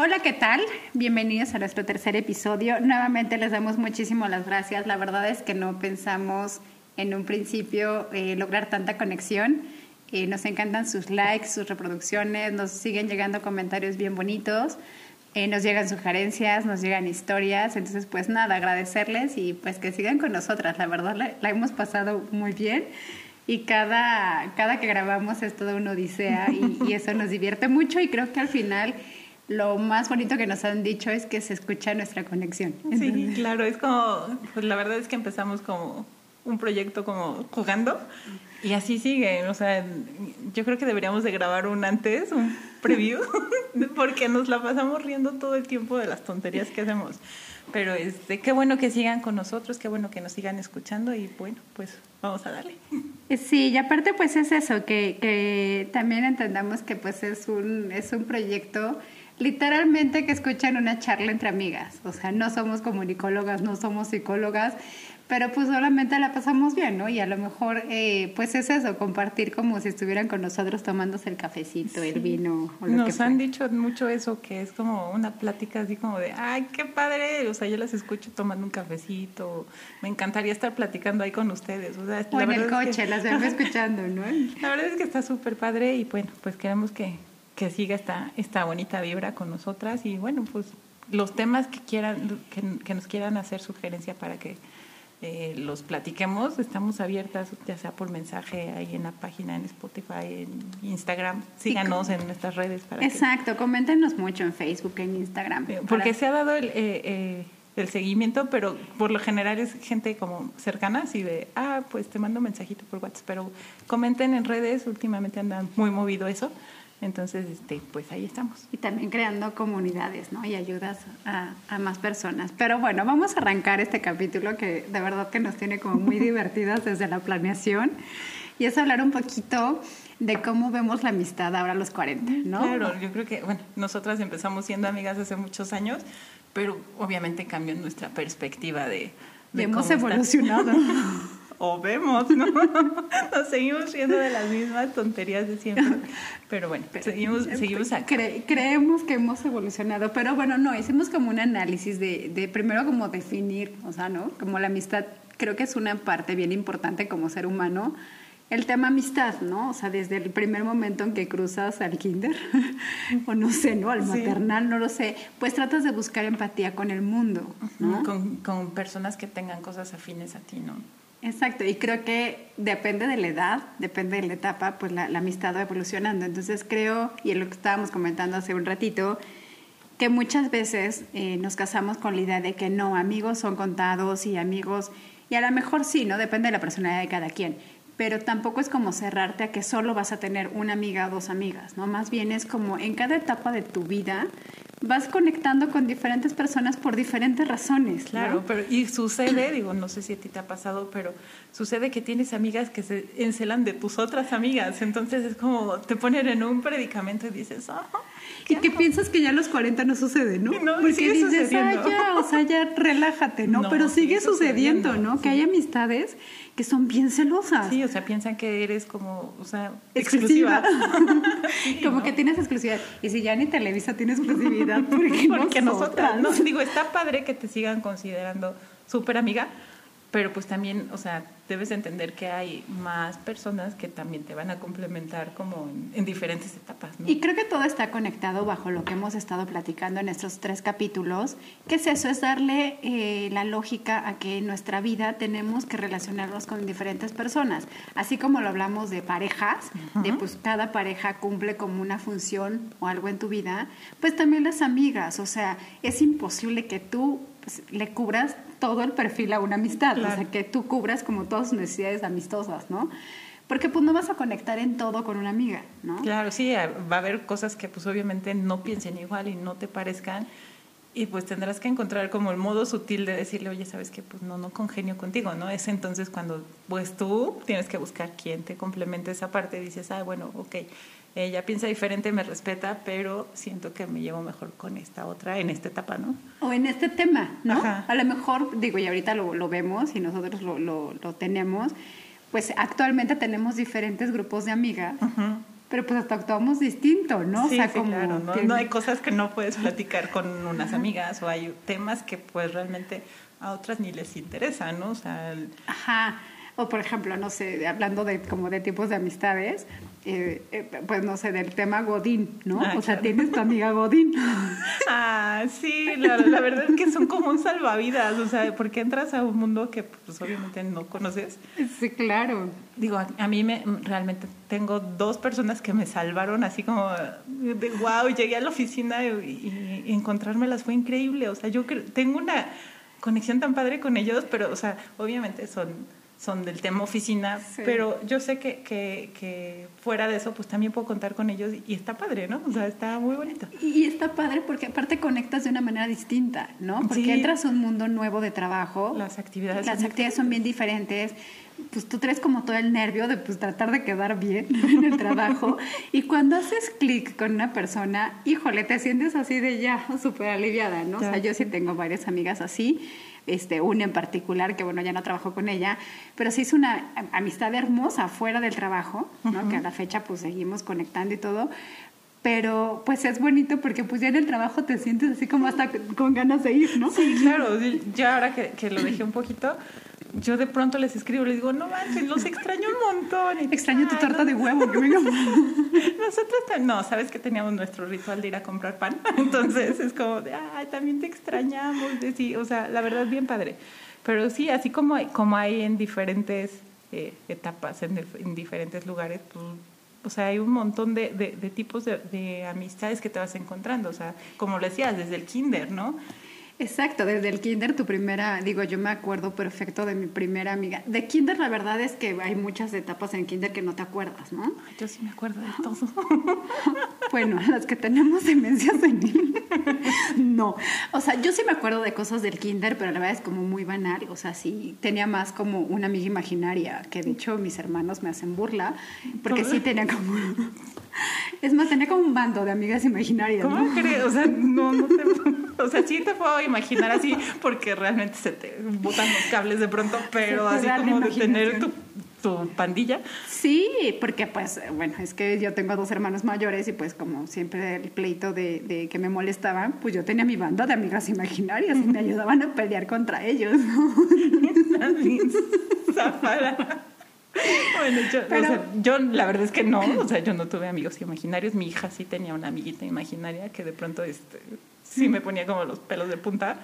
Hola, ¿qué tal? Bienvenidos a nuestro tercer episodio. Nuevamente les damos muchísimas las gracias. La verdad es que no pensamos en un principio eh, lograr tanta conexión. Eh, nos encantan sus likes, sus reproducciones, nos siguen llegando comentarios bien bonitos, eh, nos llegan sugerencias, nos llegan historias. Entonces, pues nada, agradecerles y pues que sigan con nosotras. La verdad la, la hemos pasado muy bien y cada, cada que grabamos es toda una odisea y, y eso nos divierte mucho y creo que al final lo más bonito que nos han dicho es que se escucha nuestra conexión. Sí, claro, es como, pues la verdad es que empezamos como un proyecto como jugando y así sigue, o sea, yo creo que deberíamos de grabar un antes, un preview, porque nos la pasamos riendo todo el tiempo de las tonterías que hacemos. Pero este, qué bueno que sigan con nosotros, qué bueno que nos sigan escuchando y bueno, pues vamos a darle. Sí, y aparte pues es eso, que, que también entendamos que pues es un, es un proyecto literalmente que escuchan una charla entre amigas. O sea, no somos comunicólogas, no somos psicólogas, pero pues solamente la pasamos bien, ¿no? Y a lo mejor, eh, pues es eso, compartir como si estuvieran con nosotros tomándose el cafecito, el vino. O lo Nos que han dicho mucho eso, que es como una plática así como de, ay, qué padre, o sea, yo las escucho tomando un cafecito, me encantaría estar platicando ahí con ustedes. O, sea, O en el es coche, que- las vengo escuchando, ¿no? La verdad es que está súper padre y bueno, pues queremos que, que siga esta, esta bonita vibra con nosotras y bueno, pues los temas que quieran, que, que nos quieran hacer sugerencia para que eh, los platiquemos, estamos abiertas, ya sea por mensaje ahí en la página, en Spotify, en Instagram, síganos en nuestras redes para que Exacto, coméntenos mucho en Facebook, en Instagram. eh, Porque para- se ha dado el, eh, eh, el seguimiento, pero por lo general es gente como cercana, así de, ah, pues te mando un mensajito por WhatsApp, pero comenten en redes, últimamente andan muy movido eso, entonces, este, pues ahí estamos. Y también creando comunidades, ¿no? Y ayudas a, a más personas. Pero bueno, vamos a arrancar este capítulo que de verdad que nos tiene como muy divertidas desde la planeación. Y es hablar un poquito de cómo vemos la amistad ahora a los 40, ¿no? Claro, yo creo que, bueno, nosotras empezamos siendo amigas hace muchos años, pero obviamente cambió nuestra perspectiva de... Y de hemos cómo evolucionado. o vemos, ¿no? Nos seguimos riendo de las mismas tonterías de siempre. Pero bueno, seguimos, seguimos acá. Cre- creemos que hemos evolucionado, pero bueno, no, hicimos como un análisis de, de primero como definir, o sea, ¿no? Como la amistad, creo que es una parte bien importante como ser humano. El tema amistad, ¿no? O sea, desde el primer momento en que cruzas al kinder, o no sé, ¿no? Al Sí. maternal, no lo sé, pues tratas de buscar empatía con el mundo, ¿no? Con, con personas que tengan cosas afines a ti, ¿no? Exacto, y creo que depende de la edad, depende de la etapa, pues la, amistad va evolucionando. Entonces creo, y es lo que estábamos comentando hace un ratito, que muchas veces eh, nos casamos con la idea de que no, amigos son contados y amigos, y a lo mejor sí, ¿no? Depende de la personalidad de cada quien. Pero tampoco es como cerrarte a que solo vas a tener una amiga o dos amigas, ¿no? Más bien es como en cada etapa de tu vida vas conectando con diferentes personas por diferentes razones. ¿no? Claro, pero y sucede, digo, no sé si a ti te ha pasado, pero sucede que tienes amigas que se encelan de tus otras amigas, entonces es como te ponen en un predicamento y dices, ah, Y que piensas que ya a los 40 no sucede, ¿no? No, Porque sigue dices, ah, ya, o sea, ya relájate, ¿no? No, Pero sigue, sigue sucediendo, sucediendo, ¿no? Que hay amistades que son bien celosas. sí, o sea, piensan que eres como, o sea, Exclusiva. exclusiva. Como que tienes exclusividad. Y si ya ni Televisa tiene exclusividad, porque, Porque nosotras, nosotras, no, digo, está padre que te sigan considerando súper amiga, pero pues también, o sea, debes de entender que hay más personas que también te van a complementar como en, en diferentes etapas, ¿no? Y creo que todo está conectado bajo lo que hemos estado platicando en estos tres capítulos, que es eso, es darle eh, la lógica a que en nuestra vida tenemos que relacionarnos con diferentes personas. Así como lo hablamos de parejas, de pues cada pareja cumple como una función o algo en tu vida, pues también las amigas, o sea, es imposible que tú pues, le cubras todo el perfil a una amistad, o Claro. sea, que tú cubras como todas sus necesidades amistosas, ¿no? porque pues no vas a conectar en todo con una amiga, ¿no? Claro, sí, va a haber cosas que pues obviamente no piensen igual y no te parezcan y pues tendrás que encontrar como el modo sutil de decirle, oye, sabes que pues no, no congenio contigo, ¿no? Es entonces cuando pues tú tienes que buscar quién te complemente esa parte y dices, ah, bueno, ok, ella piensa diferente, me respeta, pero siento que me llevo mejor con esta otra en esta etapa, ¿no? O en este tema, ¿no? A lo mejor, digo, y ahorita lo, lo vemos y nosotros lo, lo, lo tenemos, pues actualmente tenemos diferentes grupos de amigas. Pero pues hasta actuamos distinto, ¿no? Sí, o sea, como claro, ¿no? no hay cosas que no puedes platicar con unas amigas o hay temas que pues realmente a otras ni les interesan, ¿no? O sea, Ajá. O por ejemplo, no sé, hablando de como de tipos de amistades, eh, eh, pues no sé, del tema Godín, ¿no? Ah, o sea, tienes tu amiga Godín. Ah, sí, la, la, verdad es que son como un salvavidas, o sea, porque entras a un mundo que pues obviamente no conoces. Sí, claro. Digo, a, mí me realmente tengo dos personas que me salvaron así como de wow, llegué a la oficina y, y encontrármelas fue increíble, o sea, yo tengo una conexión tan padre con ellos, pero o sea, obviamente son son del tema oficina, pero yo sé que, que, que, fuera de eso, pues también puedo contar con ellos y está padre, ¿no? O sea, está muy bonito. Y está padre porque aparte conectas de una manera distinta, ¿no? Porque entras a un mundo nuevo de trabajo. Las actividades. Las actividades son bien diferentes. Pues tú traes como todo el nervio de pues tratar de quedar bien en el trabajo. y cuando haces clic con una persona, híjole, te sientes así de ya, súper aliviada, ¿no? O sea, yo sí tengo varias amigas así este, una en particular, que bueno, ya no trabajo con ella, pero se hizo una amistad hermosa fuera del trabajo, ¿no? que a la fecha pues seguimos conectando y todo, pero pues es bonito porque pues ya en el trabajo te sientes así como hasta con ganas de ir, ¿no? Sí, claro, ya ahora que, que lo dejé un poquito, yo de pronto les escribo, les digo, no manches, los extraño un montón. extraño tu tarta de huevo, que Nosotros, no, sabes que teníamos nuestro ritual de ir a comprar pan. Entonces es como de, ay, también te extrañamos. De, sí, o sea, la verdad es bien padre. Pero sí, así como hay, como hay en diferentes eh, etapas, en, en, diferentes lugares, pues, o sea, hay un montón de, de, de tipos de, de amistades que te vas encontrando. O sea, como lo decías, desde el kinder, ¿no? Exacto, desde el kinder tu primera, digo, yo me acuerdo perfecto de mi primera amiga. De kinder la verdad es que hay muchas etapas en kinder que no te acuerdas, ¿no? Yo sí me acuerdo de todo. bueno, las que tenemos demencia senil. no, o sea, yo sí me acuerdo de cosas del kinder, pero la verdad es como muy banal, o sea, sí tenía más como una amiga imaginaria, que de hecho mis hermanos me hacen burla, porque sí tenía como es más, tenía como un bando de amigas imaginarias. ¿Cómo crees? O sea, no, no te, o sea, sí te puedo imaginar así porque realmente se te botan los cables de pronto, pero así como de tener tu, tu, pandilla. Sí, porque pues, bueno, es que yo tengo dos hermanos mayores y pues como siempre el pleito de, de que me molestaban, pues yo tenía mi banda de amigas imaginarias y me ayudaban a pelear contra ellos. Zafara. Bueno, yo, la verdad es que no, o sea, yo no tuve amigos imaginarios. Mi hija sí tenía una amiguita imaginaria que de pronto este, sí me ponía como los pelos de punta,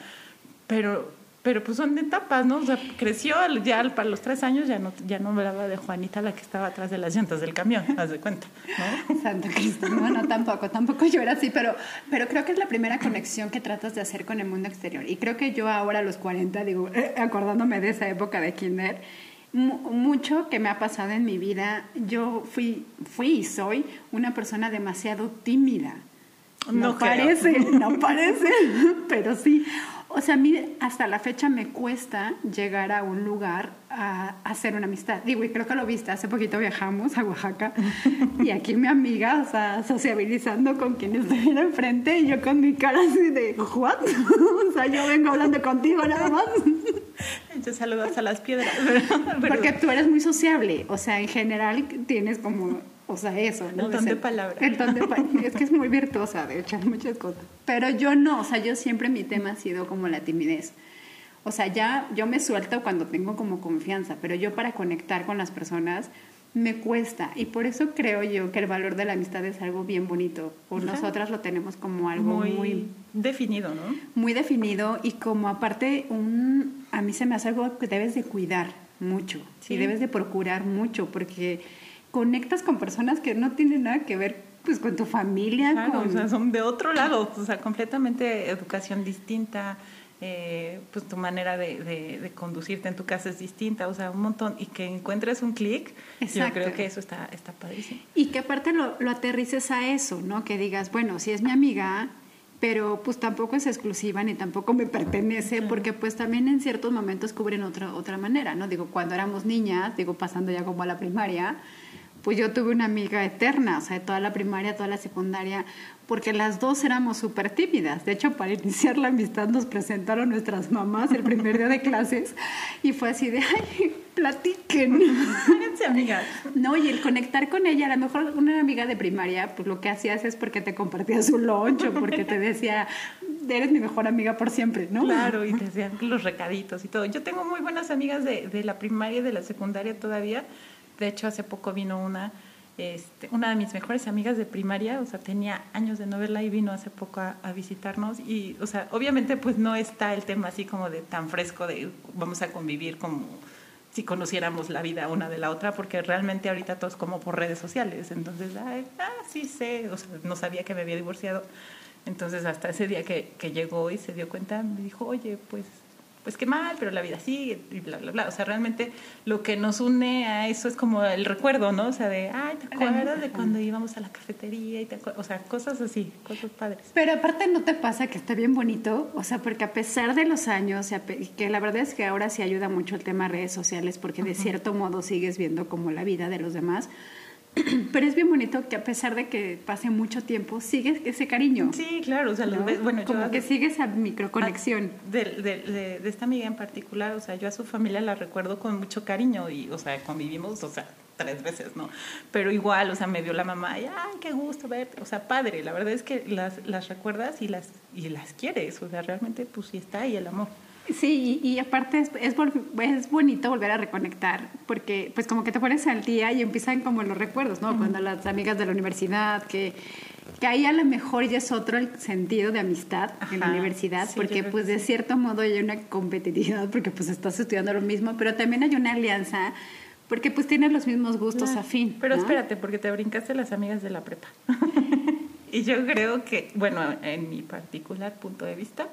pero, pero pues son etapas, ¿no? O sea, creció ya para los tres años, ya no, ya no hablaba de Juanita, la que estaba atrás de las llantas del camión, haz de cuenta, ¿no? Santo Cristo, no, no, tampoco, tampoco yo era así, pero, pero creo que es la primera conexión que tratas de hacer con el mundo exterior. Y creo que yo ahora a los 40, digo, eh, acordándome de esa época de kinder, mucho que me ha pasado en mi vida. Yo fui, fui y soy una persona demasiado tímida. No, parece, no parece, pero sí. O sea, a mí hasta la fecha me cuesta llegar a un lugar a, hacer una amistad. Digo, y creo que lo viste, hace poquito viajamos a Oaxaca y aquí mi amiga, o sea, sociabilizando con quien estuviera enfrente y yo con mi cara así de, ¿what? o sea, yo vengo hablando contigo nada más. Te saludas a las piedras. Porque tú eres muy sociable, o sea, en general tienes como o sea, eso, ¿no? El ton de, palabras. es que es muy virtuosa de echar muchas cosas. Pero yo no, o sea, yo siempre mi tema ha sido como la timidez. O sea, ya yo me suelto cuando tengo como confianza, pero yo para conectar con las personas me cuesta. Y por eso creo yo que el valor de la amistad es algo bien bonito. Por nosotras lo tenemos como algo muy, definido, ¿no? Muy definido y como aparte un, a mí se me hace algo que debes de cuidar mucho y debes de procurar mucho porque conectas con personas que no tienen nada que ver pues con tu familia. Claro, o sea, son de otro lado, o sea, completamente educación distinta, eh, pues tu manera de, de, conducirte en tu casa es distinta, o sea, un montón, y que encuentres un clic, yo creo que eso está, está padrísimo. Y que aparte lo, lo aterrices a eso, ¿no? Que digas, bueno, si es mi amiga, pero pues tampoco es exclusiva ni tampoco me pertenece, porque pues también en ciertos momentos cubren otra, otra manera, ¿no? Digo, cuando éramos niñas, digo, pasando ya como a la primaria, pues yo tuve una amiga eterna, o sea, de toda la primaria, toda la secundaria, porque las dos éramos súper tímidas. De hecho, para iniciar la amistad nos presentaron nuestras mamás el primer día de clases y fue así de, ay, platiquen. Amigas. No, y el conectar con ella, a lo mejor una amiga de primaria, pues lo que hacías es porque te compartía su lunch o porque te decía, eres mi mejor amiga por siempre, ¿no? Claro, y te decían los recaditos y todo. Yo tengo muy buenas amigas de, de la primaria y de la secundaria todavía de hecho, hace poco vino una, este, una de mis mejores amigas de primaria, o sea, tenía años de no verla y vino hace poco a, visitarnos. Y, o sea, obviamente, pues no está el tema así como de tan fresco de vamos a convivir como si conociéramos la vida una de la otra, porque realmente ahorita todos como por redes sociales. Entonces, ay, ah, sí sé, o sea, no sabía que me había divorciado. Entonces, hasta ese día que, que llegó y se dio cuenta, me dijo, oye, pues pues qué mal, pero la vida sigue y bla, bla, bla. O sea, realmente lo que nos une a eso es como el recuerdo, ¿no? O sea, de, ay, ¿te acuerdas de cuando íbamos a la cafetería? Y te o sea, cosas así, cosas padres. Pero aparte, ¿no te pasa que está bien bonito? O sea, porque a pesar de los años, que la verdad es que ahora sí ayuda mucho el tema de redes sociales, porque de cierto modo sigues viendo como la vida de los demás pero es bien bonito que a pesar de que pase mucho tiempo, sigues ese cariño. Sí, claro, o sea, bueno, como que sigue esa microconexión. Ah, de, de, de, esta amiga en particular, o sea, yo a su familia la recuerdo con mucho cariño y, o sea, convivimos, o sea, tres veces, ¿no? Pero igual, o sea, me vio la mamá y, ay, qué gusto verte, o sea, padre, la verdad es que las, las recuerdas y las, y las quieres, o sea, realmente, pues sí está ahí el amor. Sí, y, aparte es, es, es, bonito volver a reconectar, porque pues como que te pones al día y empiezan como los recuerdos, ¿no? Cuando las amigas de la universidad, que, que ahí a lo mejor ya es otro el sentido de amistad en la universidad, porque pues de cierto modo hay una competitividad, porque pues estás estudiando lo mismo, pero también hay una alianza, porque pues tienes los mismos gustos afín. Pero espérate, porque te brincaste las amigas de la prepa. y yo creo que, bueno, en mi particular punto de vista,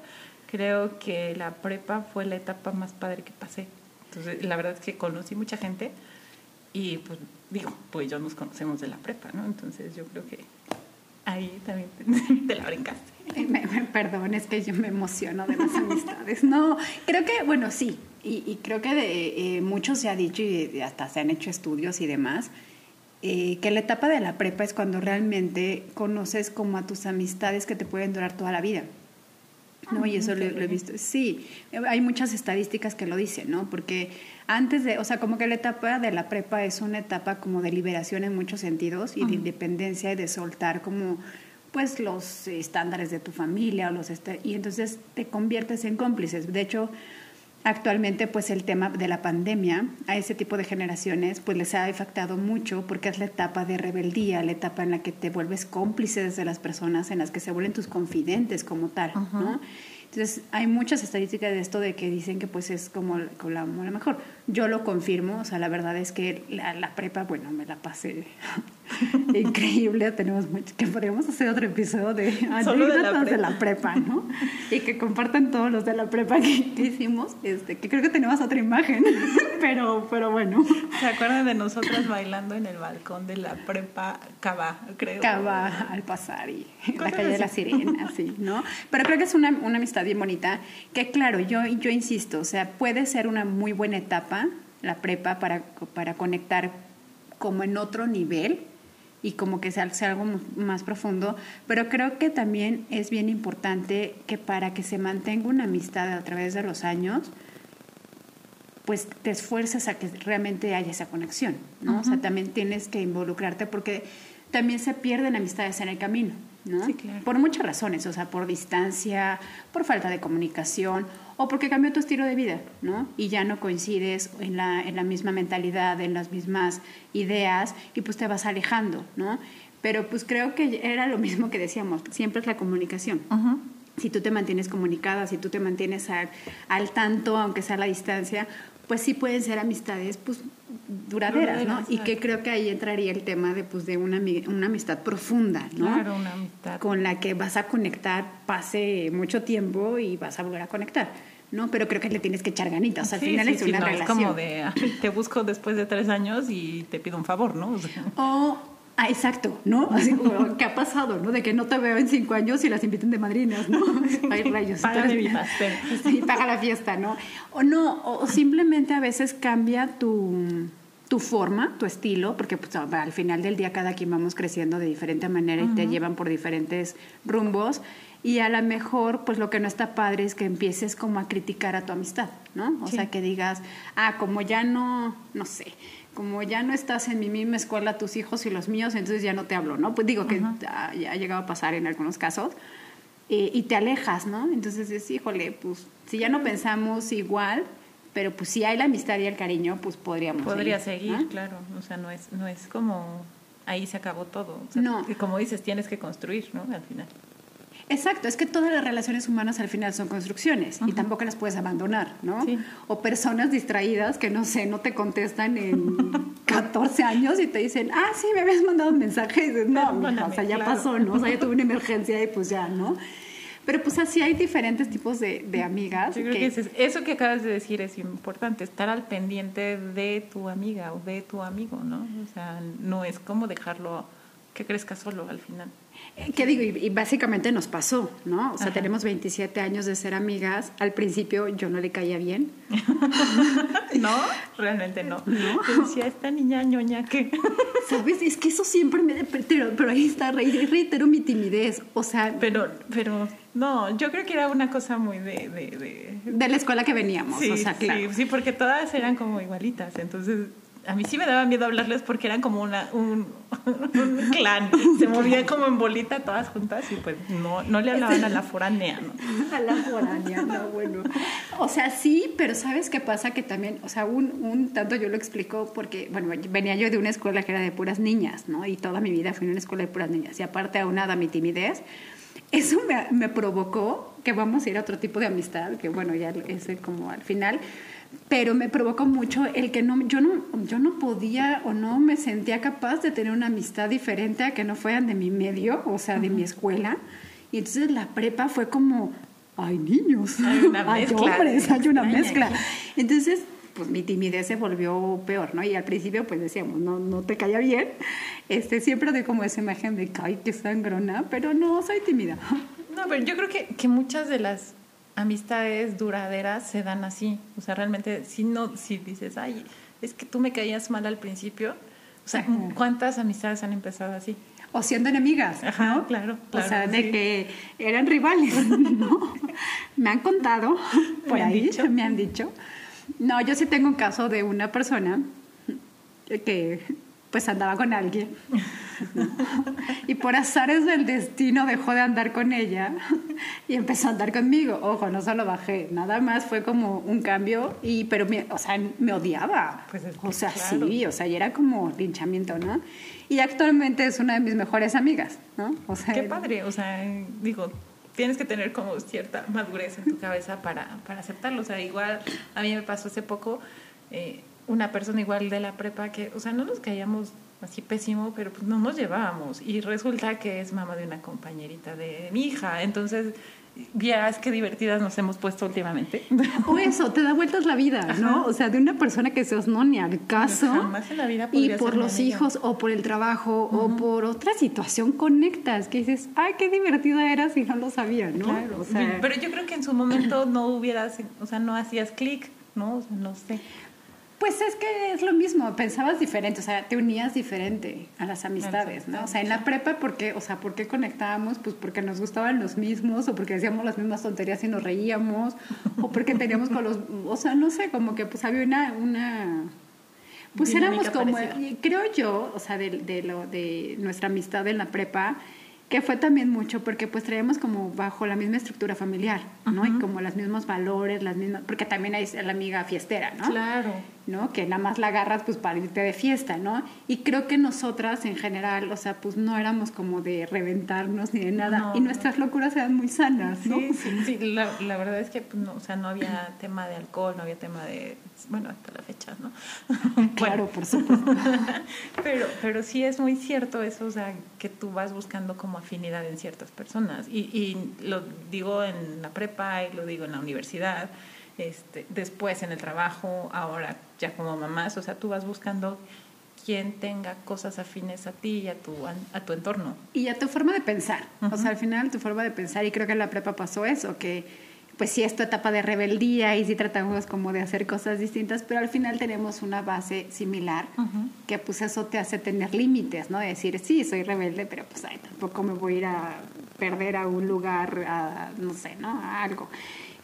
creo que la prepa fue la etapa más padre que pasé. Entonces, la verdad es que conocí mucha gente y pues digo, pues yo nos conocemos de la prepa, ¿no? Entonces yo creo que ahí también te, la brincaste. Eh, perdón, es que yo me emociono de las amistades. No, creo que, bueno, sí, y, creo que de, eh, mucho se ha dicho y hasta se han hecho estudios y demás, eh, que la etapa de la prepa es cuando realmente conoces como a tus amistades que te pueden durar toda la vida. ¿No? Y eso lo, he visto. Sí, hay muchas estadísticas que lo dicen, ¿no? Porque antes de, o sea, como que la etapa de la prepa es una etapa como de liberación en muchos sentidos y de independencia y de soltar como pues los estándares de tu familia o los y entonces te conviertes en cómplices. De hecho, actualmente pues el tema de la pandemia a ese tipo de generaciones pues les ha afectado mucho porque es la etapa de rebeldía, la etapa en la que te vuelves cómplices de las personas, en las que se vuelven tus confidentes como tal, ¿no? Entonces, hay muchas estadísticas de esto de que dicen que pues es como, la, mejor. Yo lo confirmo, o sea, la verdad es que la, prepa, bueno, me la pasé increíble. Tenemos mucho, que podríamos hacer otro episodio de anécdotas de, la prepa, ¿no? Y que compartan todos los de la prepa que, hicimos, este, que creo que tenemos otra imagen, pero, pero bueno. ¿Se acuerdan de nosotras bailando en el balcón de la prepa Cava, creo? Cava, al pasar y la calle de la sirena, sí, ¿no? Pero creo que es una, una amistad bien bonita, que claro, yo, yo insisto, o sea, puede ser una muy buena etapa, la prepa, para, para conectar como en otro nivel y como que sea, sea algo más profundo, pero creo que también es bien importante que para que se mantenga una amistad a través de los años, pues te esfuerces a que realmente haya esa conexión, ¿no? O sea, también tienes que involucrarte porque también se pierden amistades en el camino. ¿no? Por muchas razones, o sea, por distancia, por falta de comunicación o porque cambió tu estilo de vida, ¿no? Y ya no coincides en la, en la misma mentalidad, en las mismas ideas y pues te vas alejando, ¿no? Pero pues creo que era lo mismo que decíamos, siempre es la comunicación. Si tú te mantienes comunicada, si tú te mantienes al, al tanto, aunque sea a la distancia, pues sí pueden ser amistades pues duraderas, ¿no? Y que creo que ahí entraría el tema de, pues, de una, una amistad profunda, ¿no? Claro, una amistad. Con la que vas a conectar, pase mucho tiempo y vas a volver a conectar, ¿no? Pero creo que le tienes que echar ganitas. O sea, al Sí, final sí, es sí, una no, relación. Es como de, te busco después de tres años y te pido un favor, ¿no? O sea, O, ah, exacto, ¿no? Así como, ¿qué ha pasado, no? De que no te veo en cinco años y las inviten de madrinas, ¿no? Ay, rayos. Entonces- mi pastel. Sí, paga la fiesta, ¿no? O no, o simplemente a veces cambia tu, tu forma, tu estilo, porque pues, al final del día cada quien vamos creciendo de diferente manera y te llevan por diferentes rumbos. Y a lo mejor, pues lo que no está padre es que empieces como a criticar a tu amistad, ¿no? O Sí. sea, que digas, ah, como ya no, no sé, como ya no estás en mi misma escuela, tus hijos y los míos, entonces ya no te hablo, ¿no? Pues digo que ya ha llegado a pasar en algunos casos eh, y te alejas, ¿no? Entonces es, híjole, pues si ya no pensamos igual, pero pues si hay la amistad y el cariño, pues podríamos Podría seguir, ¿no? claro. O sea, no es, no es como ahí se acabó todo. O sea, No. que como dices, tienes que construir, ¿no? Al final. Exacto, es que todas las relaciones humanas al final son construcciones y tampoco las puedes abandonar, ¿no? Sí. O personas distraídas que no sé, no te contestan en 14 años y te dicen, ah, sí, me habías mandado un mensaje y dices, no, mija, o sea, ya claro. pasó, ¿no? O sea, ya tuve una emergencia y pues ya, ¿no? Pero pues así hay diferentes tipos de, de amigas. Yo creo que, ese- eso que acabas de decir es importante, estar al pendiente de tu amiga o de tu amigo, ¿no? O sea, no es como dejarlo que crezca solo al final. Eh, ¿Qué digo? Y, y básicamente nos pasó, ¿no? O sea, Ajá. tenemos 27 años de ser amigas. Al principio yo no le caía bien. ¿No? Realmente no. Yo decía, esta niña ñoña que... ¿Sabes? Es que eso siempre me... Pero, pero ahí está, re- reitero mi timidez. O sea, Pero, pero, no, yo creo que era una cosa muy de... de, de- de la escuela que veníamos, Sí, o sea, claro. sí, sí, porque todas eran como igualitas, entonces a mí sí me daba miedo hablarles porque eran como una, un, un clan, se movían como en bolita todas juntas y pues no, no le hablaban a la foránea, ¿no? A la foránea, no, bueno. O sea, sí, pero ¿sabes qué pasa? Que también, o sea, un, un tanto yo lo explico porque, bueno, venía yo de una escuela que era de puras niñas, ¿no? Y toda mi vida fui en una escuela de puras niñas. Y aparte aunada mi timidez, eso me, me provocó que vamos a ir a otro tipo de amistad, que bueno, ya es como al final, pero me provocó mucho el que no, yo no, yo no podía o no me sentía capaz de tener una amistad diferente a que no fueran de mi medio, o sea, de mi escuela. Y entonces la prepa fue como, hay niños, Hay una mezcla hombres, hay una mezcla. Entonces, pues mi timidez se volvió peor, ¿no? Y al principio, pues decíamos, no, no te caía bien. Este, siempre doy como esa imagen de, ay, qué sangrona, pero no, soy tímida. No, pero yo creo que, que muchas de las amistades duraderas se dan así, o sea, realmente si no, si dices, ay, es que tú me caías mal al principio, o sea, Ajá. ¿cuántas amistades han empezado así? O siendo enemigas, Ajá, ¿no? claro, o sea, de que eran rivales, ¿no? Me han contado, por Me han ahí, dicho. me han dicho. No, yo sí tengo un caso de una persona que pues andaba con alguien y por azares del destino dejó de andar con ella y empezó a andar conmigo. Ojo, no solo bajé, nada más fue como un cambio y pero me, o sea, me odiaba. Pues es que, o sea, claro. sí, o sea, y era como linchamiento, ¿no? Y actualmente es una de mis mejores amigas, ¿no? O sea, Qué padre, o sea, digo, tienes que tener como cierta madurez en tu cabeza para, para aceptarlo. O sea, igual a mí me pasó hace poco eh, una persona igual de la prepa que, o sea, no nos caíamos así pésimo, pero pues no nos llevábamos. Y resulta que es mamá de una compañerita de mi hija. Entonces, vieras qué divertidas nos hemos puesto últimamente. O eso, te da vueltas la vida, ¿no? O sea, de una persona que seas no ni al caso. Jamás en la vida Y por los hijos, o por el trabajo, o por otra situación conectas, que dices, ay, qué divertida eras y no lo sabía, ¿no? Claro, O sea, pero yo creo que en su momento no hubieras, o sea, no hacías clic, ¿no? O sea, no sé. Pues es que es lo mismo, pensabas diferente, o sea, te unías diferente a las amistades, ¿no? O sea, en la prepa, ¿por qué? O sea, ¿por qué conectábamos? Pues porque nos gustaban los mismos, o porque hacíamos las mismas tonterías y nos reíamos, o porque teníamos con los, o sea, no sé, como que pues había una, una pues éramos como, parecida. creo yo, o sea, de, de lo, de nuestra amistad en la prepa, que fue también mucho porque pues traíamos como bajo la misma estructura familiar, ¿no? Y como los mismos valores, las mismas, porque también hay la amiga fiestera, ¿no? Claro. ¿No? Que nada más la agarras pues para irte de fiesta, ¿no? Y creo que nosotras en general, o sea, pues no éramos como de reventarnos ni de nada. y nuestras locuras eran muy sanas, ¿no? Sí, sí, sí. La, la, verdad es que pues, no, o sea, no había tema de alcohol, no había tema de, bueno, hasta la fecha, ¿no? claro, por supuesto. pero, pero sí es muy cierto eso, o sea, que tú vas buscando como afinidad en ciertas personas. Y, y lo digo en la prepa y lo digo en la universidad este, después en el trabajo, ahora ya como mamás, o sea, tú vas buscando quien tenga cosas afines a ti y a tu, a, tu entorno. Y a tu forma de pensar, o sea, al final tu forma de pensar, y creo que en la prepa pasó eso, que pues sí es tu etapa de rebeldía y sí tratamos como de hacer cosas distintas, pero al final tenemos una base similar, que pues eso te hace tener límites, ¿no? De decir, sí, soy rebelde, pero pues ay, tampoco me voy a ir a perder a un lugar, a, no sé, ¿no? A algo.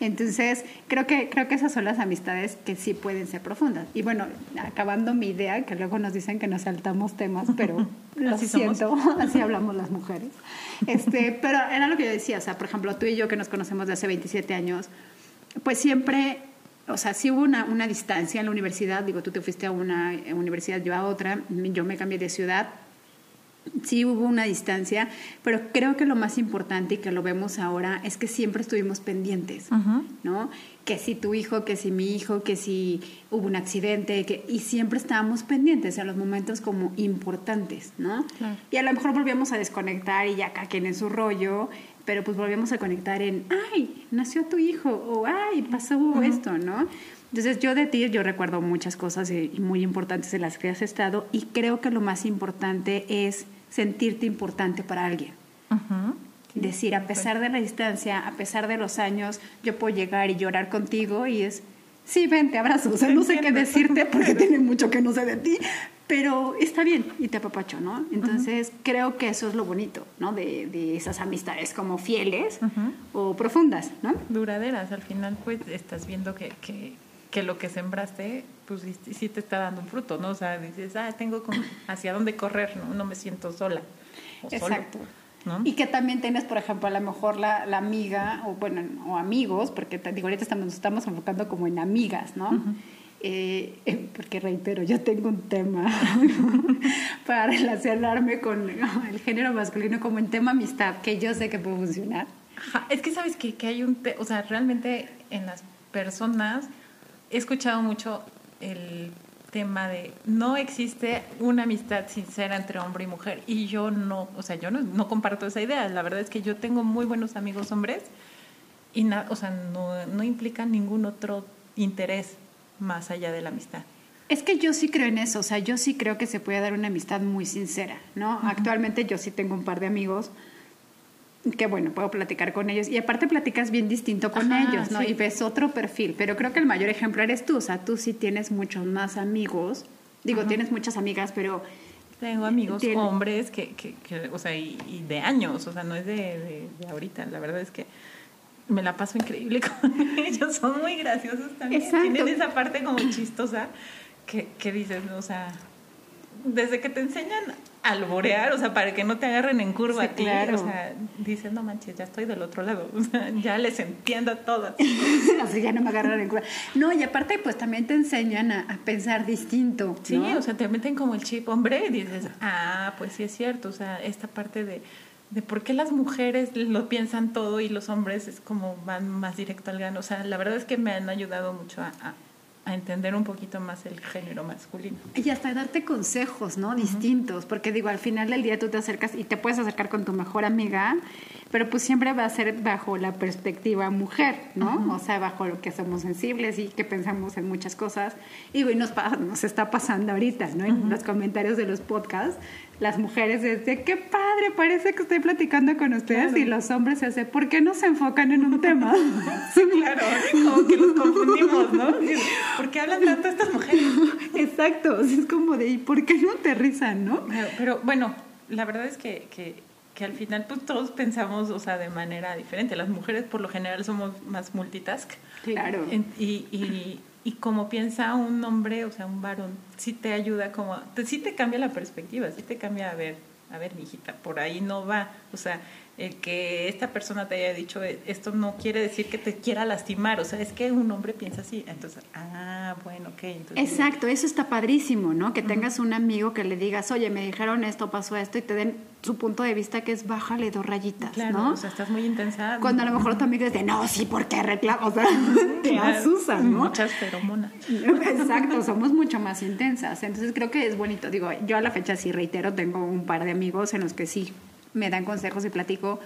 Entonces, creo que, creo que esas son las amistades que sí pueden ser profundas. Y bueno, acabando mi idea, que luego nos dicen que nos saltamos temas, pero lo siento, así hablamos las mujeres. Este, pero era lo que yo decía, o sea, por ejemplo, tú y yo que nos conocemos de hace 27 años, pues siempre o sea, sí hubo una, una, distancia en la universidad, digo, tú te fuiste a una universidad, yo a otra, yo me cambié de ciudad, sí hubo una distancia, pero creo que lo más importante y que lo vemos ahora es que siempre estuvimos pendientes, ¿no? Que si tu hijo, que si mi hijo, que si hubo un accidente, que, y siempre estábamos pendientes en los momentos como importantes, ¿no? Y a lo mejor volvíamos a desconectar y ya cada quien en su rollo, pero pues volvíamos a conectar en, ay, nació tu hijo, o ay, pasó esto, ¿no? Entonces yo de ti, yo recuerdo muchas cosas y muy importantes en las que has estado y creo que lo más importante es sentirte importante para alguien. Decir, a pesar de la distancia, a pesar de los años, yo puedo llegar y llorar contigo y es, sí, ven, te abrazo. O sea, no sé qué decirte porque tiene mucho que no sé de ti, pero está bien y te apapacho, ¿no? Entonces, creo que eso es lo bonito, ¿no? De, de esas amistades como fieles o profundas, ¿no? Duraderas, al final, pues, estás viendo que, que, que lo que sembraste pues sí, te está dando un fruto, ¿no? O sea, dices, ah, tengo hacia dónde correr, ¿no? No me siento sola. Exacto. Y que también tienes, por ejemplo, a lo mejor la, la amiga, o bueno, o amigos, porque te digo, ahorita estamos, estamos enfocando como en amigas, ¿no? Eh, eh, porque reitero, yo tengo un tema para relacionarme con el género masculino como en tema amistad, que yo sé que puede funcionar. Es que sabes que, que hay un, o sea, realmente en las personas he escuchado mucho el tema de no existe una amistad sincera entre hombre y mujer y yo no, o sea, yo no, comparto esa idea. La verdad es que yo tengo muy buenos amigos hombres y na, o sea, no, no implica ningún otro interés más allá de la amistad. Es que yo sí creo en eso, o sea, yo sí creo que se puede dar una amistad muy sincera, ¿no? Actualmente yo sí tengo un par de amigos que bueno, puedo platicar con ellos. Y aparte platicas bien distinto con ellos, ¿no? Y ves otro perfil. Pero creo que el mayor ejemplo eres tú. O sea, tú sí tienes muchos más amigos. Digo, tienes muchas amigas, pero... Tengo amigos hombres que, que, que, o sea, y, de años, o sea, no es de, de, ahorita. La verdad es que me la paso increíble con ellos. Son muy graciosos también. Tienen esa parte como chistosa que, que dices, o sea, desde que te enseñan a alborear, o sea, para que no te agarren en curva a ti, claro. o sea, dices, no manches, ya estoy del otro lado, o sea, ya les entiendo a todas. Así ya no me agarran en curva. No, y aparte, pues también te enseñan a, pensar distinto. Sí, o sea, te meten como el chip hombre y dices, ah, pues sí es cierto, o sea, esta parte de, de por qué las mujeres lo piensan todo y los hombres es como van más directo al grano. O sea, la verdad es que me han ayudado mucho a a entender un poquito más el género masculino. Y hasta darte consejos, ¿no? Distintos, porque digo, al final del día tú te acercas y te puedes acercar con tu mejor amiga, pero pues siempre va a ser bajo la perspectiva mujer, ¿no? O sea, bajo lo que somos sensibles y que pensamos en muchas cosas. Y, y nos, nos está pasando ahorita, ¿no? En los comentarios de los podcasts, las mujeres desde qué padre, parece que estoy platicando con ustedes y los hombres se hacen, ¿por qué no se enfocan en un tema? sí, claro, como que los confundimos, ¿no? ¿Por qué hablan tanto estas mujeres? Exacto, es como de, ¿y por qué no aterrizan, no? Pero, bueno, la verdad es que, que, que, al final pues todos pensamos, o sea, de manera diferente. Las mujeres por lo general somos más multitask. Claro. y, y y como piensa un hombre, o sea, un varón, sí te ayuda como, sí te cambia la perspectiva, sí te cambia a ver, a ver, hijita, por ahí no va, o sea, el que esta persona te haya dicho eh, esto no quiere decir que te quiera lastimar, o sea, es que un hombre piensa así, entonces, ah, bueno, ok. Entonces, Exacto, eso está padrísimo, ¿no? Que tengas un amigo que le digas, oye, me dijeron esto, pasó esto, y te den su punto de vista que es bájale dos rayitas, claro, ¿no? o sea, estás muy intensa. Cuando a lo mejor tu amigo de, no, sí, ¿por qué reclamo? O sea, te Claro, asusan, ¿no? Muchas feromonas. Exacto, somos mucho más intensas. Entonces creo que es bonito. Digo, yo a la fecha sí reitero, tengo un par de amigos en los que sí me dan consejos y platico.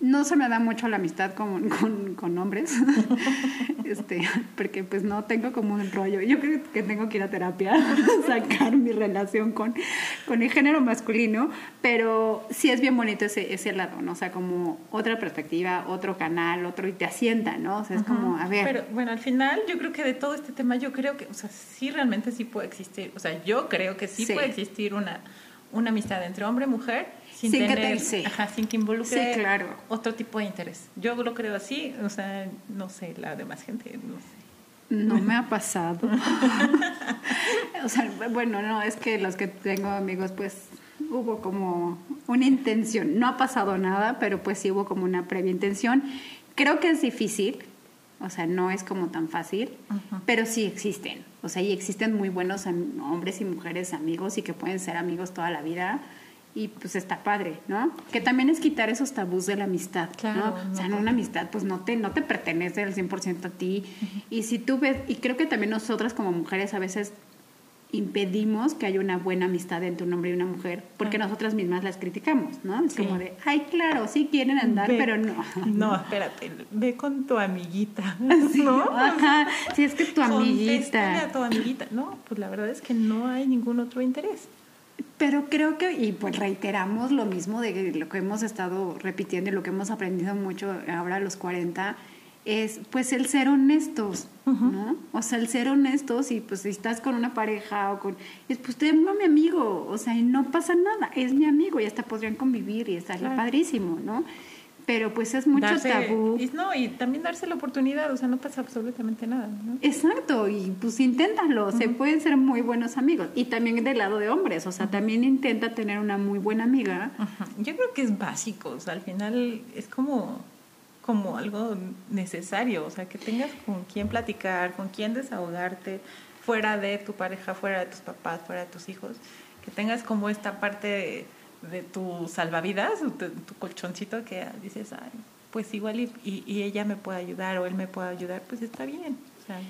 No se me da mucho la amistad con, con, con hombres, este, porque pues no tengo como un rollo. Yo creo que tengo que ir a terapia, sacar mi relación con, con el género masculino, pero sí es bien bonito ese, ese lado, ¿no? O sea, como otra perspectiva, otro canal, otro, y te asienta, ¿no? O sea, es como, a ver. Pero bueno, al final yo creo que de todo este tema, yo creo que, o sea, sí realmente sí puede existir, o sea, yo creo que sí, Sí. puede existir una, una amistad entre hombre y mujer sin, Sin que te- tener, sí. ajá, sin que involucre Sí, claro. otro tipo de interés. Yo lo creo así, o sea, no sé, la demás gente, no sé. No me ha pasado. o sea, bueno, no, es que los que tengo amigos, pues hubo como una intención. No ha pasado nada, pero pues sí hubo como una previa intención. Creo que es difícil, o sea, no es como tan fácil, pero sí existen. O sea, y existen muy buenos hombres y mujeres amigos y que pueden ser amigos toda la vida. Y pues está padre, ¿no? Que también es quitar esos tabús de la amistad, Claro, ¿no? O sea, no, en una amistad pues no te, no te pertenece al 100% a ti. Y si tú ves, y creo que también nosotras como mujeres a veces impedimos que haya una buena amistad entre un hombre y una mujer, porque nosotras mismas las criticamos, ¿no? Es Sí. como de, ay, claro, sí quieren andar, Ve- pero no. No, espérate, ve con tu amiguita, Sí, ¿no? Ajá, sí, es que tu amiguita. a tu amiguita. No, pues la verdad es que no hay ningún otro interés. Pero creo que, y pues reiteramos lo mismo de lo que hemos estado repitiendo y lo que hemos aprendido mucho ahora a los 40, es pues el ser honestos, ¿no? O sea, el ser honestos y pues si estás con una pareja o con... Es pues tengo a mi amigo, o sea, y no pasa nada, es mi amigo y hasta podrían convivir y estaría Claro. padrísimo, ¿no? Pero pues es mucho Darse- tabú. Y, no, y también darse la oportunidad, o sea, no pasa absolutamente nada, ¿no? Exacto, y pues inténtalo, se pueden ser muy buenos amigos. Y también del lado de hombres, o sea, también intenta tener una muy buena amiga. Yo creo que es básico, o sea, al final es como, como algo necesario, o sea, que tengas con quién platicar, con quién desahogarte, fuera de tu pareja, fuera de tus papás, fuera de tus hijos, que tengas como esta parte de, de tu salvavidas, tu, tu colchoncito que dices, Ay, pues igual y, y- y ella me puede ayudar o él me puede ayudar, pues está bien. O sea,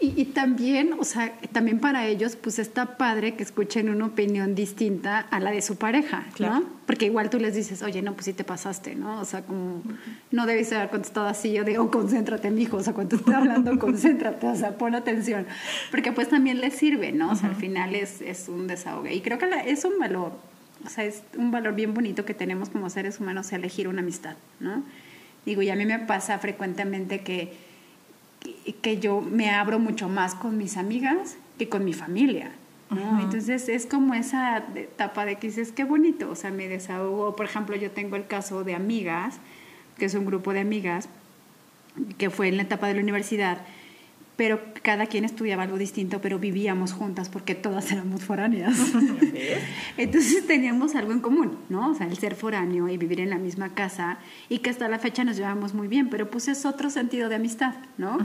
Y, y también, o sea, también para ellos, pues está padre que escuchen una opinión distinta a la de su pareja, Claro. ¿no? Porque igual tú les dices, oye, no, pues sí te pasaste, ¿no? O sea, como no debiste haber contestado así, yo digo, concéntrate, mijo, o sea, cuando esté hablando, concéntrate, o sea, pon atención. Porque pues también les sirve, ¿no? O sea, al final es, es un desahogue. Y creo que la- es un valor, o sea, es un valor bien bonito que tenemos como seres humanos elegir una amistad, ¿no? Digo, y a mí me pasa frecuentemente que que- que yo me abro mucho más con mis amigas que con mi familia. ¿no? Entonces es como esa etapa de que dices, qué bonito, o sea, me desahogo. Por ejemplo, yo tengo el caso de amigas, que es un grupo de amigas, que fue en la etapa de la universidad, pero cada quien estudiaba algo distinto, pero vivíamos juntas porque todas éramos foráneas. Entonces teníamos algo en común, ¿no? O sea, el ser foráneo y vivir en la misma casa y que hasta la fecha nos llevamos muy bien, pero pues es otro sentido de amistad, ¿no?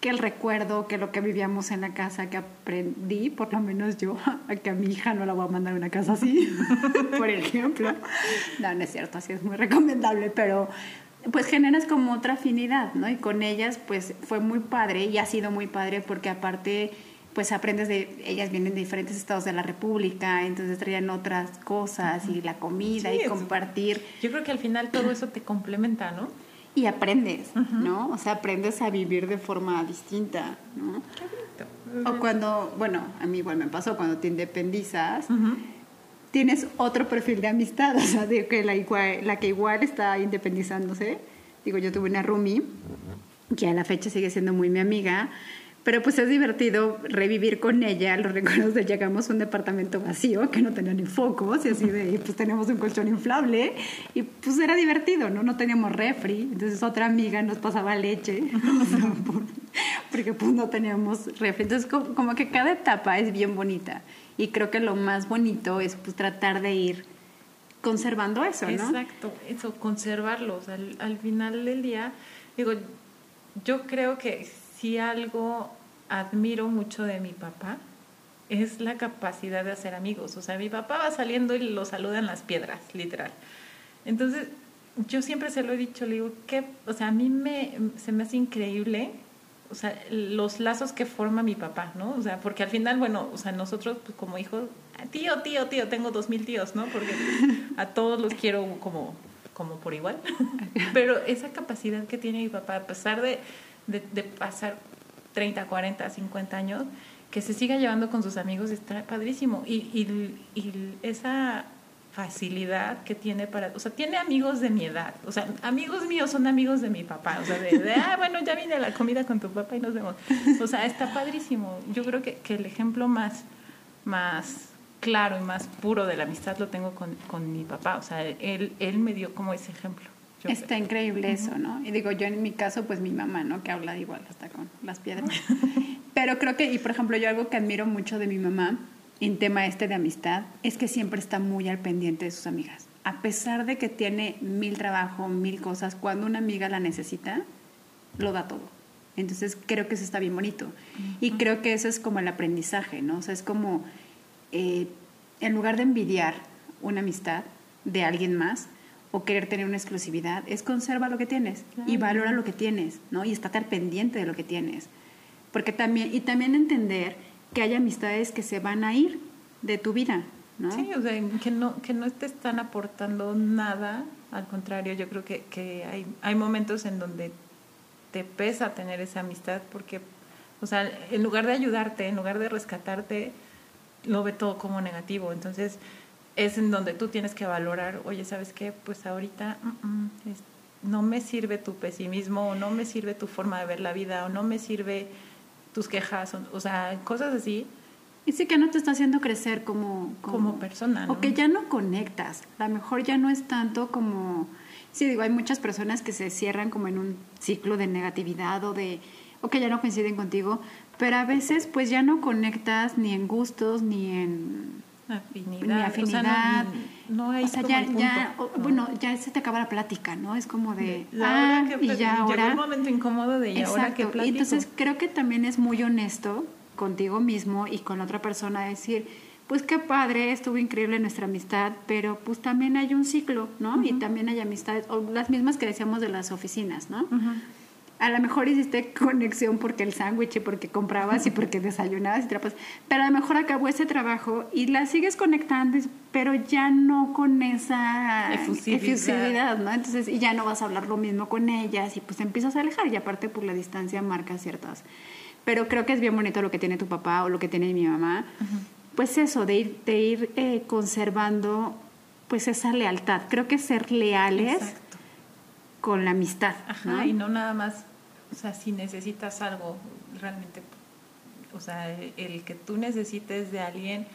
Que el recuerdo, que lo que vivíamos en la casa, que aprendí, por lo menos yo, a que a mi hija no la voy a mandar a una casa así, por ejemplo. No, no es cierto, así es muy recomendable, pero pues generas como otra afinidad, ¿no? Y con ellas pues fue muy padre y ha sido muy padre porque aparte pues aprendes de, ellas vienen de diferentes estados de la República, entonces traían otras cosas y la comida Sí, y compartir yo creo que al final todo eso te complementa, ¿no? y aprendes, ¿no? O sea, aprendes a vivir de forma distinta, ¿no? Qué bonito. O cuando, bueno, a mí igual me pasó, cuando te independizas. Tienes otro perfil de amistad, o sea, de que la, igual, la que igual está independizándose. Digo, yo tuve una roomie que a la fecha sigue siendo muy mi amiga, pero pues es divertido revivir con ella los recuerdos de llegamos a un departamento vacío que no tenía ni focos y así de, pues tenemos un colchón inflable y pues era divertido, ¿no? No teníamos refri, entonces otra amiga nos pasaba leche, o sea, por- porque pues no teníamos refri. Entonces co- como que cada etapa es bien bonita y creo que lo más bonito es pues tratar de ir conservando eso, ¿no? Exacto, eso, conservarlos. Al, al final del día, digo, yo creo que si algo admiro mucho de mi papá, es la capacidad de hacer amigos. O sea, mi papá va saliendo y lo saluda en las piedras, literal. Entonces, yo siempre se lo he dicho, le digo, que, o sea, a mí me, se me hace increíble, o sea, los lazos que forma mi papá, ¿no? O sea, porque al final, bueno, o sea, nosotros pues, como hijos, tío, tío, tío, tengo dos mil tíos, ¿no? Porque a todos los quiero como, como por igual. Pero esa capacidad que tiene mi papá, a pesar de, de, de pasar 30, 40, 50 años, que se siga llevando con sus amigos está padrísimo. Y, y, y, esa facilidad que tiene para, o sea, tiene amigos de mi edad, o sea, amigos míos son amigos de mi papá, o sea, de, ah, bueno, ya vine a la comida con tu papá y nos vemos. O sea, está padrísimo. Yo creo que, que el ejemplo más, más claro y más puro de la amistad lo tengo con, con mi papá, o sea, él, él me dio como ese ejemplo. Está increíble eso, ¿no? Y digo, yo en mi caso, pues mi mamá, ¿no? Que habla igual hasta con las piedras. Pero creo que, y por ejemplo, yo algo que admiro mucho de mi mamá en tema este de amistad es que siempre está muy al pendiente de sus amigas. A pesar de que tiene mil trabajo, mil cosas, cuando una amiga la necesita, lo da todo. Entonces creo que eso está bien bonito. Y creo que eso es como el aprendizaje, ¿no? O sea, es como, eh, en lugar de envidiar una amistad de alguien más, o querer tener una exclusividad, es conserva lo que tienes y valora lo que tienes, ¿no? Y estate al pendiente de lo que tienes. Porque también, y también entender que hay amistades que se van a ir de tu vida, ¿no? Sí, o sea, que no, que no te están aportando nada, al contrario, yo creo que, que hay, hay momentos en donde te pesa tener esa amistad porque, o sea, en lugar de ayudarte, en lugar de rescatarte, lo ve todo como negativo. Entonces, es en donde tú tienes que valorar, oye, ¿sabes qué? Pues ahorita mm, mm, no me sirve tu pesimismo, o no me sirve tu forma de ver la vida, o no me sirve tus quejas, o, sea, cosas así. Y sí que no te está haciendo crecer como, como, persona. ¿no? O que ya no conectas. A lo mejor ya no es tanto como... Sí, digo, hay muchas personas que se cierran como en un ciclo de negatividad o de... o que ya no coinciden contigo, pero a veces pues ya no conectas ni en gustos ni en afinidad. afinidad. no, hay o sea, ya, bueno, ya se te acaba la plática, ¿no? Es como de, ah, y ya ahora. Llegó un momento incómodo de, ¿y ahora qué platico? Y entonces creo que también es muy honesto contigo mismo y con la otra persona decir, pues qué padre, estuvo increíble nuestra amistad, pero pues también hay un ciclo, ¿no? Y también hay amistades, o las mismas que decíamos de las oficinas, ¿no? A lo mejor hiciste conexión porque el sándwich y porque comprabas y porque desayunabas y trapas, pero a lo mejor acabó ese trabajo y la sigues conectando, pero ya no con esa efusividad, ¿no? Entonces, y ya no vas a hablar lo mismo con ellas y pues te empiezas a alejar y aparte por la distancia marca ciertas. Pero creo que es bien bonito lo que tiene tu papá o lo que tiene mi mamá. Pues eso, de ir, de ir eh, conservando pues esa lealtad. Creo que ser leales con la amistad. Ajá, y no nada más o sea, si necesitas algo realmente, o sea, el que tú necesites de alguien,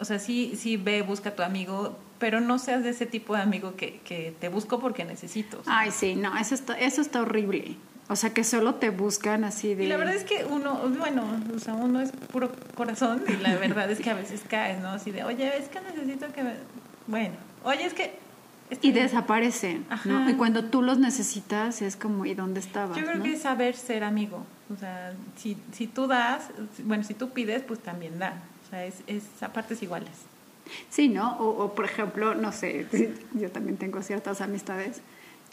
o sea, sí, sí ve, busca a tu amigo, pero no seas de ese tipo de amigo que, que te busco porque necesito. Ay, sí, no, eso está, eso está horrible. O sea, que solo te buscan así de... Y la verdad es que uno, bueno, o sea, uno es puro corazón y la verdad es que a veces caes, ¿no? Así de, oye, es que necesito que... Me... Bueno, oye, es que y desaparecen, ¿no? Y cuando tú los necesitas es como, ¿y dónde estabas? Yo creo que es saber ser amigo. O sea, si, si tú das, bueno, si tú pides, pues también da. O sea, es, es a partes iguales. Sí, ¿no? O, o, por ejemplo, no sé, yo también tengo ciertas amistades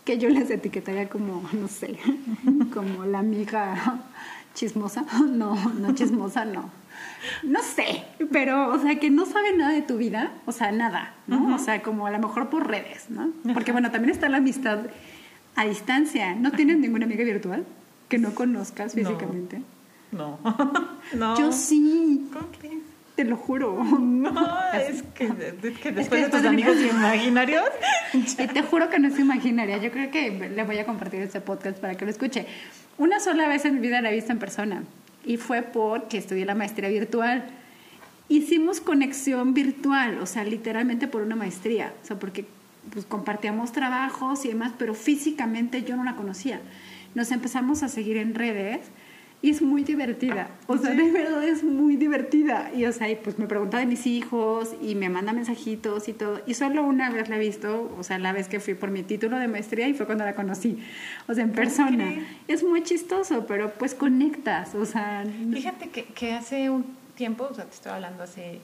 que yo les etiquetaría como, no sé, como la amiga chismosa. No, no chismosa, no no sé, pero, o sea, que no saben nada de tu vida, o sea, nada, ¿no? O sea, como a lo mejor por redes, ¿no? Porque, bueno, también está la amistad a distancia. ¿No tienes ninguna amiga virtual que no conozcas físicamente? No. no. Yo sí. ¿Cómo crees? Te lo juro. No, es que, es que después de tus amigos imaginarios. Y te juro que no es imaginaria. Yo creo que le voy a compartir este podcast para que lo escuche. Una sola vez en mi vida la he visto en persona y fue porque estudié la maestría virtual. Hicimos conexión virtual, o sea, literalmente por una maestría, o porque pues, compartíamos trabajos y demás, pero físicamente yo no la conocía. Nos empezamos a seguir en redes Y es muy divertida. O sea, de verdad es muy divertida. Y, o sea, y pues me pregunta de mis hijos y me manda mensajitos y todo. Y solo una vez la he visto, o sea, la vez que fui por mi título de maestría y fue cuando la conocí. O sea, en persona. Es muy chistoso, pero pues conectas. O sea. Fíjate que, que hace un tiempo, o sea, te estoy hablando hace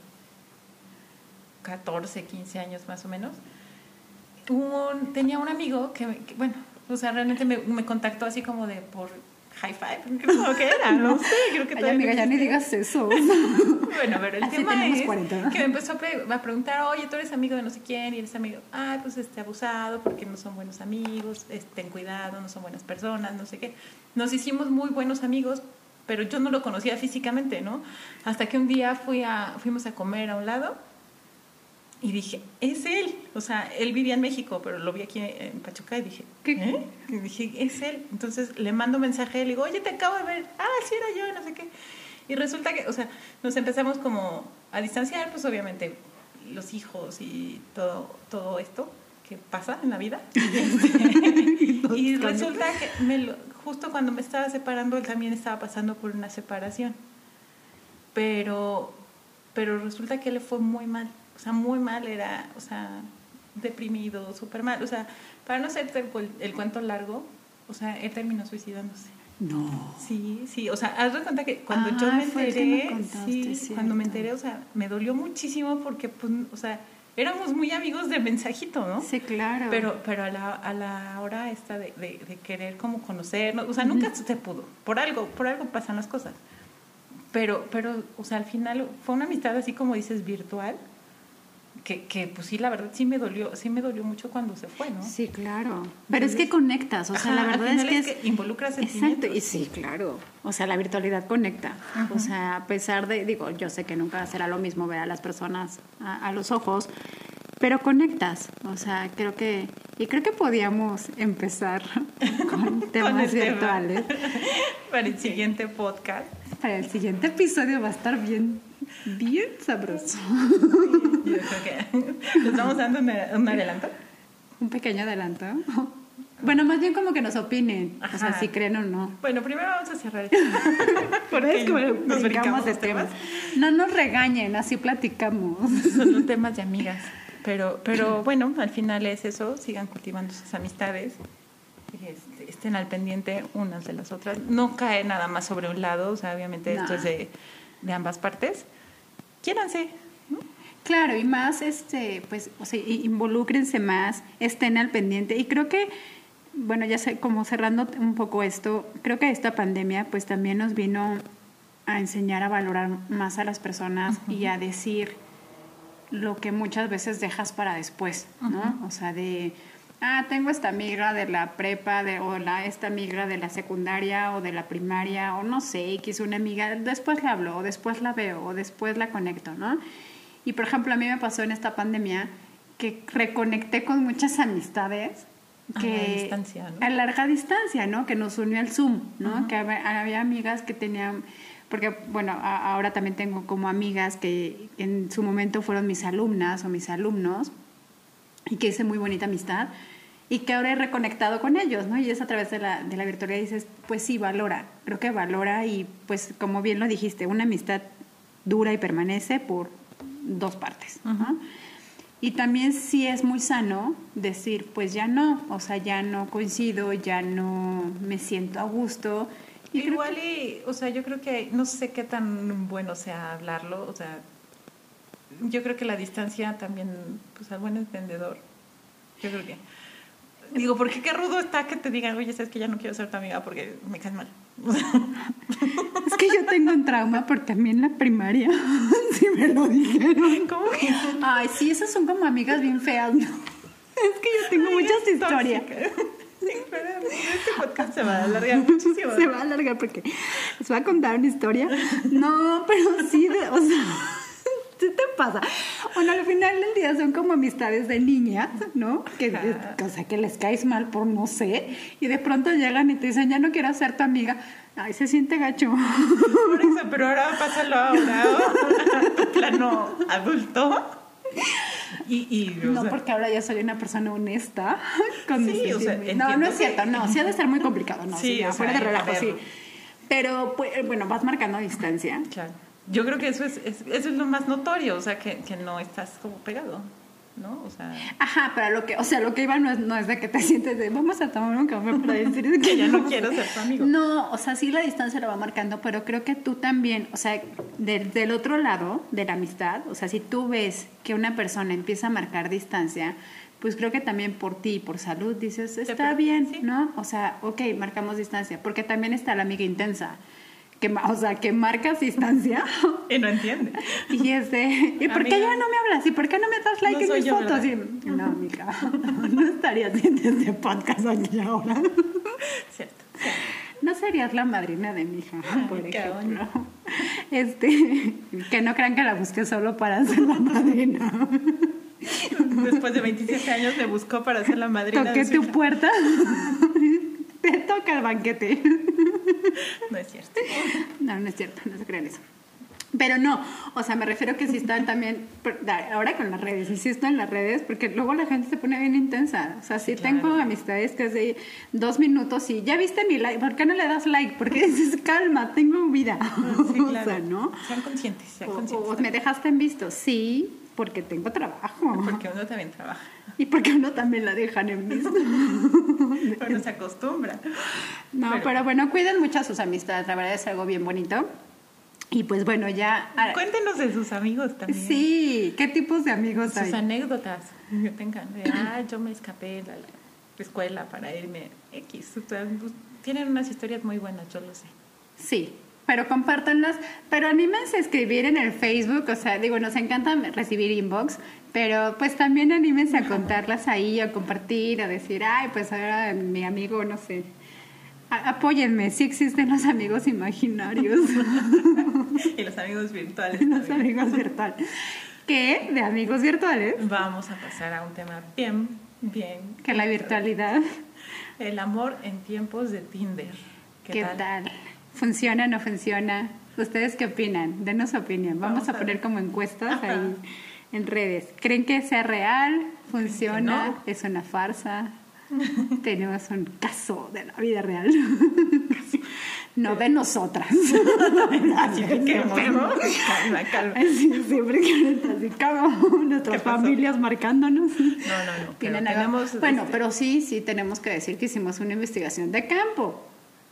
14, 15 años más o menos, un, tenía un amigo que, que, bueno, o sea, realmente me, me contactó así como de por high five, creo que era, no sé, creo que Ay, amiga, ya ni digas eso. bueno, pero el Así tema es 40. que me empezó a, pre- a preguntar, oye, tú eres amigo de no sé quién, y eres amigo, ah, pues este abusado, porque no son buenos amigos, este, ten cuidado, no son buenas personas, no sé qué. Nos hicimos muy buenos amigos, pero yo no lo conocía físicamente, ¿no? Hasta que un día fui a, fuimos a comer a un lado y dije, es él. O sea, él vivía en México, pero lo vi aquí en Pachuca y dije, ¿Qué? ¿eh? Y dije, es él. Entonces le mando un mensaje, le digo, oye, te acabo de ver. Ah, sí, era yo, no sé qué. Y resulta que, o sea, nos empezamos como a distanciar, pues obviamente los hijos y todo, todo esto que pasa en la vida. y resulta que me lo- justo cuando me estaba separando, él también estaba pasando por una separación. Pero, pero resulta que le fue muy mal. O sea, muy mal, era, o sea, deprimido, súper mal. O sea, para no hacerte el, el cuento largo, o sea, él terminó suicidándose. No. Sí, sí, o sea, haz de cuenta que cuando Ah, yo me que me enteré, contaste, sí, cierto. cuando me enteré, o sea, me dolió muchísimo porque, pues, o sea, éramos muy amigos de mensajito, ¿no? Sí, claro. Pero, pero a la, a la hora esta de, de, de querer como conocernos, o sea, nunca se pudo, por algo, por algo pasan las cosas. Pero, pero, o sea, al final fue una amistad así como dices, virtual, que, que pues sí, la verdad sí me dolió, sí me dolió mucho cuando se fue, ¿no? Sí, claro. Pero es que conectas, o sea, Ajá, la al verdad es que es que involucra Exacto, y sí, claro. O sea, la virtualidad conecta. O sea, a pesar de, digo, yo sé que nunca será lo mismo ver a las personas a, a los ojos, pero conectas. O sea, creo que, y creo que podíamos empezar con temas tema. virtuales. Para el siguiente podcast. Para el siguiente episodio va a estar bien, bien sabroso. Yo creo que vamos dando un adelanto. Un pequeño adelanto. Bueno, más bien como que nos opinen, o sea, si creen o no. Bueno, primero vamos a cerrar esto. ¿Ves cómo nos brincamos de los temas? No nos regañen, así platicamos. Son temas de amigas. Pero, pero bueno, al final es eso. Sigan cultivando sus amistades. Este, estén al pendiente unas de las otras. No cae nada más sobre un lado. O sea, obviamente esto No. es de, de ambas partes. Quiéranse. ¿no? Claro, y más, este, pues, o sea, involúcrense más, estén al pendiente. Y creo que, bueno, ya sé, como cerrando un poco esto, creo que esta pandemia, pues, también nos vino a enseñar a valorar más a las personas y a decir lo que muchas veces dejas para después, ¿no? O sea, de, ah, tengo esta amiga de la prepa, de, o la, esta amiga de la secundaria o de la primaria, o no sé, X, una amiga, después la hablo, o después la veo, o después la conecto, ¿no? Y por ejemplo, a mí me pasó en esta pandemia que reconecté con muchas amistades A que la distancia, ¿no? a larga distancia, ¿no? Que nos unió el Zoom, ¿no? Que había, había amigas que tenían, porque bueno, a- ahora también tengo como amigas que en su momento fueron mis alumnas o mis alumnos y que hice muy bonita amistad y que ahora he reconectado con ellos, ¿no? Y es a través de la, de la virtualidad dices, pues sí, valora, creo que valora y pues como bien lo dijiste, una amistad dura y permanece por dos partes, ¿no? Y también sí es muy sano decir, pues ya no, o sea, ya no coincido, ya no me siento a gusto. Y Igual y, o sea, yo creo que no sé qué tan bueno sea hablarlo, o sea, yo creo que la distancia también, pues al buen entendedor, yo creo que, digo, porque qué rudo está que te digan, oye, sabes que ya no quiero ser tu amiga porque me caes mal. Es que yo tengo un trauma porque a mí en la primaria sí me lo dijeron. ¿Cómo que? Ay, sí, esas son como amigas bien feas, ¿no? Es que yo tengo Ay, muchas historias. tóxica. Sí, pero este podcast se va a alargar muchísimo. Se va a alargar porque les voy a contar una historia. No, pero sí, de- o sea, ¿qué te pasa? Bueno, al final del día son como amistades de niñas, ¿no? Que, Ajá. o sea, que les caes mal por no sé, y de pronto llegan y te dicen, ya no quiero ser tu amiga. Ay, se siente gacho. Por eso, pero ahora pásalo ahora a plano adulto. Y, y o No, sea, porque ahora ya soy una persona honesta. Con mis Sí, o sea, sentimientos. no, no es cierto, no, sí ha de estar muy complicado, no, sí, Sí, ya, o sea, fuera de relajo, sí. Pero, pues, bueno, vas marcando distancia. Claro. Yo creo que eso es, es- eso es lo más notorio, o sea, que, que no estás como pegado, ¿no? O sea, Ajá, pero lo que, o sea, lo que iba no es, no es de que te sientes de vamos a tomar un café para decir que, que ya no quiero ser tu amigo. No, o sea, sí la distancia la va marcando, pero creo que tú también, o sea, del, del otro lado de la amistad, o sea, si tú ves que una persona empieza a marcar distancia, pues creo que también por ti, por salud, dices, está bien. ¿no? O sea, ok, marcamos distancia, porque también está la amiga intensa, que, o sea, que marcas distancia Y no entiende. y es de, ¿y por qué ya no me hablas? ¿Y por qué no me das like No en mis yo, fotos? Y, no, amiga, no estaría haciendo este podcast aquí ahora. Cierto. No serías la madrina de mi hija, por qué ejemplo. Este, que no crean que la busqué solo para ser la madrina. Después de 27 años me buscó para ser la madrina Toqué de su tu hija. puerta. Te toca el banquete. No es cierto. No, no es cierto, no se crean eso. Pero no, o sea, me refiero que si están también, ahora con las redes, insisto en las redes, porque luego la gente se pone bien intensa. O sea, sí, claro. tengo amistades que es de dos minutos y ya viste mi like, ¿por qué no le das like? Porque dices, calma, tengo vida. Sí, O claro. sea, ¿no? Sean conscientes, sean O, conscientes. o me dejaste en visto, sí, porque tengo trabajo. Porque uno también trabaja. Y porque uno también la dejan en visto. Uno se acostumbra. No, pero, Pero- bueno, cuiden mucho a sus amistades, la verdad es algo bien bonito. Y pues bueno, ya... ah, Cuéntenos de sus amigos también. Sí, ¿qué tipos de amigos Sus hay? anécdotas que tengan. De, ah, yo me escapé de la, la escuela para irme X. Pues, tienen unas historias muy buenas, yo lo sé. Sí, pero compártanlas, pero anímense a escribir en el Facebook, o sea, digo, nos encanta recibir inbox, pero pues también anímense a contarlas ahí, a compartir, a decir, ay, pues ahora mi amigo, no sé, a- apóyenme, sí existen los amigos imaginarios, Y los amigos virtuales. los amigos virtuales. ¿Qué? De amigos virtuales, Vamos a pasar a un tema bien, bien. que la virtualidad, El amor en tiempos de Tinder. ¿Qué, ¿qué, tal? ¿Funciona o no funciona? ¿Ustedes qué opinan? Denos opinión. Vamos, Vamos a a poner como encuestas Ajá. ahí en redes. ¿Creen que sea real? ¿Funciona? no? ¿Es una farsa? Tenemos un caso de la vida real. no de nosotras. ¿Qué? Calma, calma. Siempre que nuestras familias marcándonos. No, no, no. pero tenemos, Bueno, este, pero sí, sí tenemos que decir que hicimos una investigación de campo,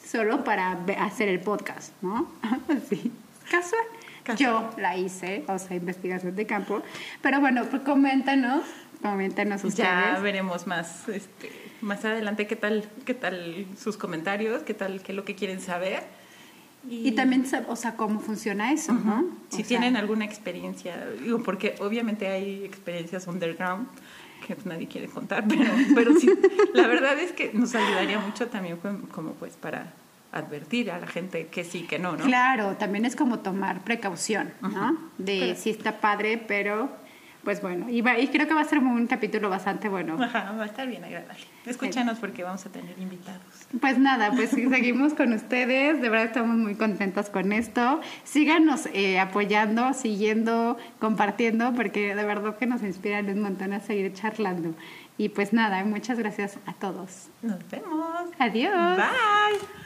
solo para hacer el podcast, ¿no? Sí, casual. Casual. Yo la hice, o sea, investigación de campo. Pero bueno, pues coméntanos, coméntanos Ya ustedes. veremos más, este, más adelante qué tal, qué tal sus comentarios, qué tal, qué es lo que quieren saber. Y también, sa- o sea, cómo funciona eso, ¿no? Si O sea, tienen alguna experiencia, digo, porque obviamente hay experiencias underground que nadie quiere contar, pero, pero sí, la verdad es que nos ayudaría mucho también como, pues para advertir a la gente que sí, que no, ¿no? Claro, también es como tomar precaución, ¿no? De Pero- si está padre, pero pues bueno, y, va- y creo que va a ser un capítulo bastante bueno. Ajá, va a estar bien agradable. Escúchanos porque vamos a tener invitados. Pues nada, pues seguimos con ustedes, de verdad estamos muy contentos con esto. Síganos eh, apoyando, siguiendo, compartiendo, porque de verdad que nos inspiran un montón a seguir charlando. Y pues nada, muchas gracias a todos. Nos vemos. Adiós. Bye.